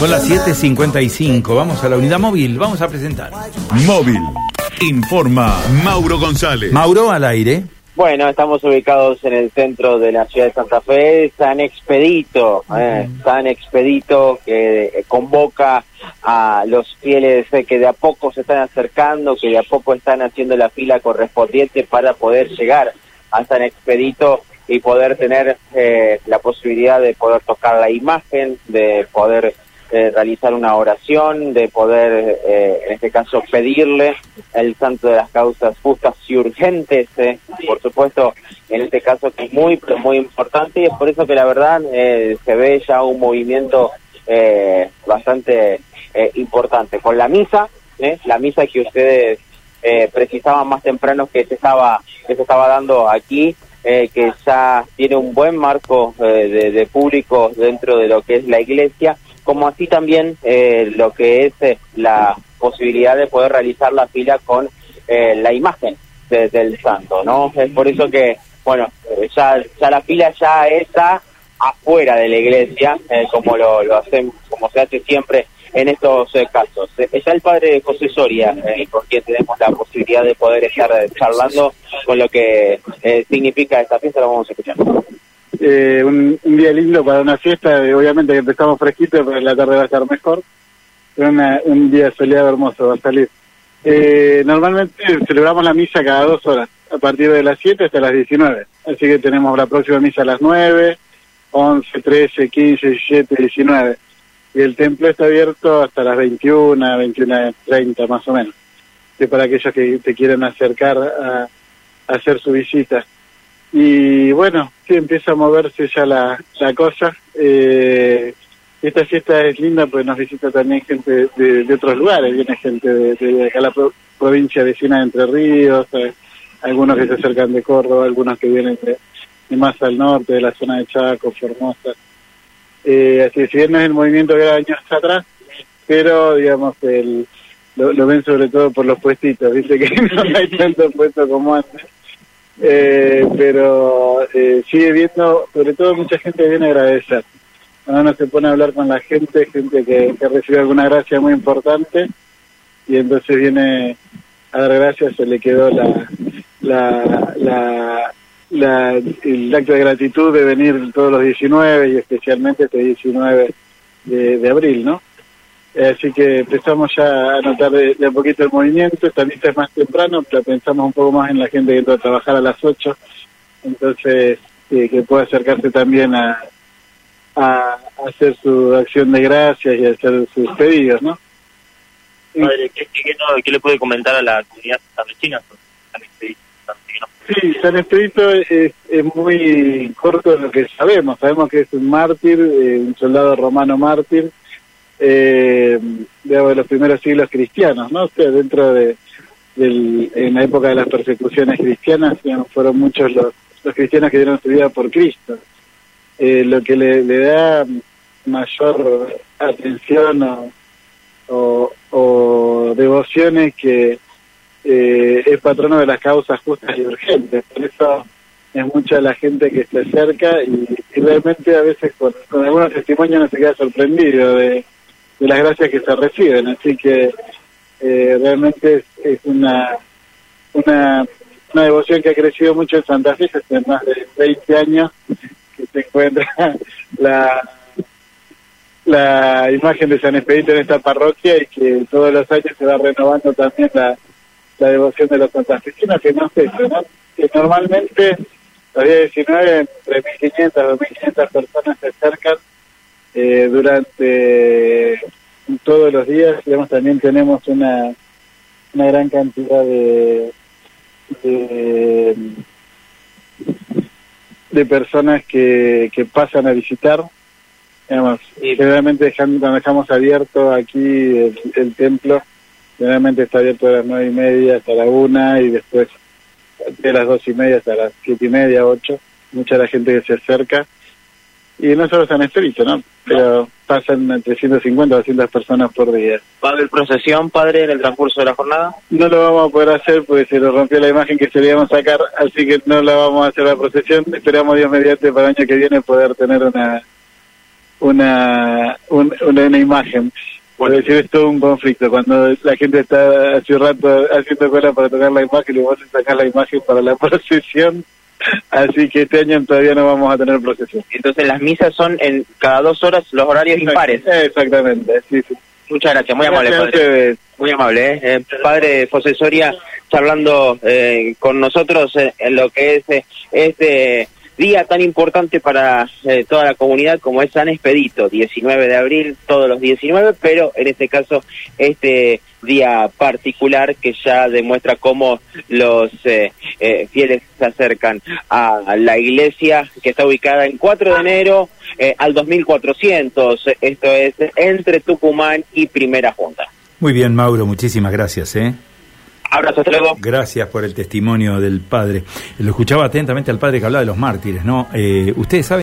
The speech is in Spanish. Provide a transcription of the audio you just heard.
Son las 7.55, vamos a la unidad móvil, vamos a presentar. Móvil. Informa Mauro González. Mauro al aire. Bueno, estamos ubicados en el centro de la ciudad de Santa Fe, San Expedito, eh, San Expedito que convoca a los fieles eh, que de a poco se están acercando, que de a poco están haciendo la fila correspondiente para poder llegar a San Expedito y poder tener eh, la posibilidad de poder tocar la imagen, de poder eh, realizar una oración, de poder, eh, en este caso, pedirle el santo de las causas justas y urgentes, por supuesto, en este caso que es muy, muy importante y es por eso que la verdad se ve ya un movimiento bastante importante. Con la misa, la misa que ustedes precisaban más temprano que se estaba, que se estaba dando aquí, eh, que ya tiene un buen marco eh, de, público dentro de lo que es la iglesia, como así también eh, lo que es la posibilidad de poder realizar la fila con la imagen del santo, ¿no? Es por eso que, bueno, ya, ya la fila ya está afuera de la iglesia, como lo, lo hacemos, como se hace siempre en estos eh, casos. Está el padre José Soria, eh, con quien tenemos la posibilidad de poder estar charlando con lo que eh, significa esta fiesta, lo vamos a escuchar. Un, un, día lindo para una fiesta, obviamente que empezamos fresquito, pero la tarde va a estar mejor. Una, un día soleado hermoso va a salir. normalmente celebramos la misa cada dos horas, a partir de las 7 hasta las 19. Así que tenemos la próxima misa a las 9, 11, 13, 15, 17, 19 y el templo está abierto hasta las 21, 21.30 más o menos, que para aquellos que te quieren acercar a, hacer su visita. Y bueno, sí, empieza a moverse ya la, la cosa. Eh, esta fiesta es linda porque nos visita también gente de, otros lugares, viene gente de, acá la provincia vecina de Entre Ríos, eh, algunos que se acercan de Córdoba, algunos que vienen de, más al norte, de la zona de Chaco, Formosa. Eh, así si bien no es el movimiento que era años atrás, pero digamos el, lo, ven sobre todo por los puestitos, dice que no hay tanto puesto como antes. Eh, pero eh, sigue viendo, sobre todo mucha gente viene a agradecer. Cuando uno se pone a hablar con la gente, gente que, que recibe alguna gracia muy importante, y entonces viene a dar gracias, se le quedó la, la, la, la, el acto de gratitud de venir todos los 19 y especialmente este 19 de, abril, ¿no? Así que empezamos ya a notar de, a poquito el movimiento, esta lista es más temprano, pero pensamos un poco más en la gente que entra a trabajar a las 8, entonces eh, que pueda acercarse también a, a, hacer su acción de gracias y hacer sus pedidos, ¿no? Padre, ¿qué, qué, le puede comentar a la comunidad santanchina? Sí, San Expedito es, muy corto de lo que sabemos. Sabemos que es un mártir, eh, un soldado romano mártir, eh, de los primeros siglos cristianos, ¿no? O sea, dentro de, en la época de las persecuciones cristianas, fueron muchos los, los cristianos que dieron su vida por Cristo. Eh, lo que le, da mayor atención o, o, o devoción es que eh, es patrono de las causas justas y urgentes. Por eso es mucha la gente que se acerca y, realmente a veces con, algunos testimonios no se queda sorprendido de, las gracias que se reciben. Así que eh, realmente es, una, una, una devoción que ha crecido mucho en Santa Fe hace más de 20 años que se encuentra la la imagen de San Expedito en esta parroquia y que todos los años se va renovando también la, la devoción de los santafesinos, que no sé, ¿no? que normalmente los días 19 entre 1.500 o 2.500 personas se acercan eh, durante todos los días. Digamos, también tenemos una, una gran cantidad de, de, de personas que, que pasan a visitar. Digamos, y realmente dejamos, cuando dejamos abierto aquí el, el templo, Generalmente está abierto a las nueve y media hasta la una y después de las dos y media hasta las siete y media, ocho. Mucha la gente que se acerca. Y no solo San Espíritu, ¿no? Pero pasan entre 150 a 200 personas por día. ¿Va a haber procesión, padre, en el transcurso de la jornada? No lo vamos a poder hacer porque se nos rompió la imagen que queríamos sacar, así que no la vamos a hacer la procesión. Esperamos Dios mediante para el año que viene poder tener una una, un- una, una imagen. Por decir, es todo un conflicto. Cuando la gente está hace un rato haciendo cola para tocar la imagen y vos sacás la imagen para la procesión. Así que este año todavía no vamos a tener procesión. Entonces las misas son en cada dos horas los horarios impares. Exactamente, sí, sí. Muchas gracias, muy amable, Gracias padre. Muy amable, ¿eh? Eh, padre José Soria, charlando eh, con nosotros eh, en lo que es eh, este día tan importante para eh, toda la comunidad como es San Expedito, 19 de abril, todos los 19, pero en este caso este día particular que ya demuestra cómo los eh, eh, fieles se acercan a la iglesia que está ubicada en 4 de enero eh, al 2400, esto es entre Tucumán y Primera Junta. Muy bien, Mauro, muchísimas gracias. ¿eh? Abrazo, hasta. Gracias por el testimonio del padre. Lo escuchaba atentamente al padre que hablaba de los mártires, ¿no? Eh, Ustedes saben.